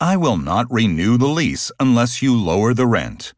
I will not renew the lease unless you lower the rent.